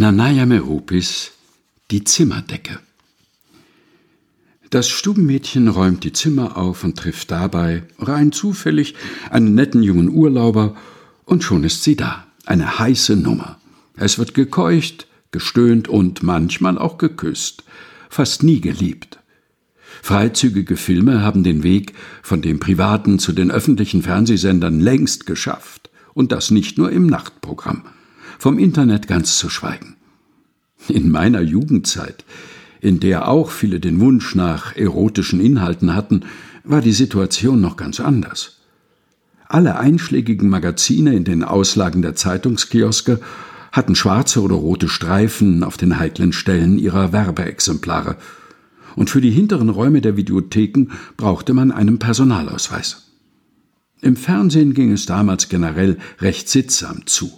Nanaya Meropis Die Zimmerdecke. Das Stubenmädchen räumt die Zimmer auf und trifft dabei, rein zufällig, einen netten jungen Urlauber, und schon ist sie da, eine heiße Nummer. Es wird gekeucht, gestöhnt und manchmal auch geküsst, fast nie geliebt. Freizügige Filme haben den Weg von den privaten zu den öffentlichen Fernsehsendern längst geschafft, und das nicht nur im Nachtprogramm vom Internet ganz zu schweigen. In meiner Jugendzeit, in der auch viele den Wunsch nach erotischen Inhalten hatten, war die Situation noch ganz anders. Alle einschlägigen Magazine in den Auslagen der Zeitungskioske hatten schwarze oder rote Streifen auf den heiklen Stellen ihrer Werbeexemplare, und für die hinteren Räume der Videotheken brauchte man einen Personalausweis. Im Fernsehen ging es damals generell recht sittsam zu.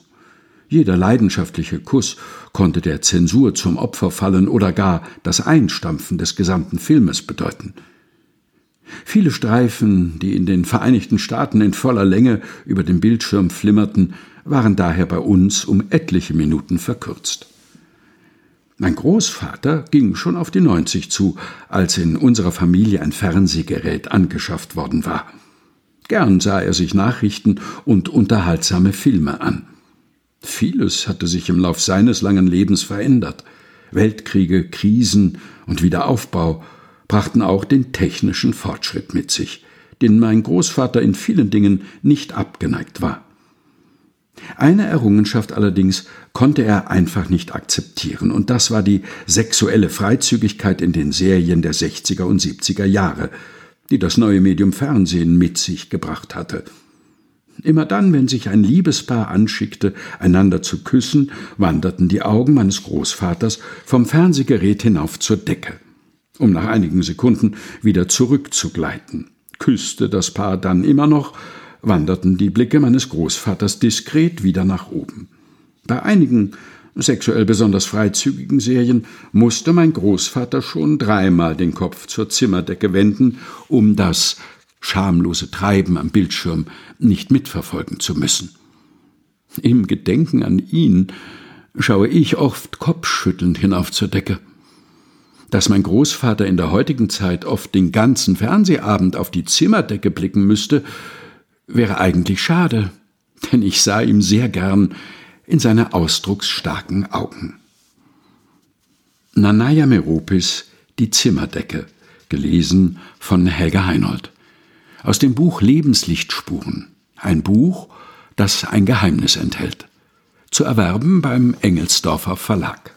Jeder leidenschaftliche Kuss konnte der Zensur zum Opfer fallen oder gar das Einstampfen des gesamten Filmes bedeuten. Viele Streifen, die in den Vereinigten Staaten in voller Länge über dem Bildschirm flimmerten, waren daher bei uns um etliche Minuten verkürzt. Mein Großvater ging schon auf die 90 zu, als in unserer Familie ein Fernsehgerät angeschafft worden war. Gern sah er sich Nachrichten und unterhaltsame Filme an. Vieles hatte sich im Lauf seines langen Lebens verändert. Weltkriege, Krisen und Wiederaufbau brachten auch den technischen Fortschritt mit sich, den mein Großvater in vielen Dingen nicht abgeneigt war. Eine Errungenschaft allerdings konnte er einfach nicht akzeptieren, und das war die sexuelle Freizügigkeit in den Serien der 60er und 70er Jahre, die das neue Medium Fernsehen mit sich gebracht hatte. Immer dann, wenn sich ein Liebespaar anschickte, einander zu küssen, wanderten die Augen meines Großvaters vom Fernsehgerät hinauf zur Decke, um nach einigen Sekunden wieder zurückzugleiten. Küsste das Paar dann immer noch, wanderten die Blicke meines Großvaters diskret wieder nach oben. Bei einigen sexuell besonders freizügigen Serien musste mein Großvater schon dreimal den Kopf zur Zimmerdecke wenden, um das schamlose Treiben am Bildschirm nicht mitverfolgen zu müssen. Im Gedenken an ihn schaue ich oft kopfschüttelnd hinauf zur Decke. Dass mein Großvater in der heutigen Zeit oft den ganzen Fernsehabend auf die Zimmerdecke blicken müsste, wäre eigentlich schade, denn ich sah ihm sehr gern in seine ausdrucksstarken Augen. Nanaya Meropis Die Zimmerdecke, gelesen von Helga Heinold aus dem Buch Lebenslichtspuren, ein Buch, das ein Geheimnis enthält. Zu erwerben beim Engelsdorfer Verlag.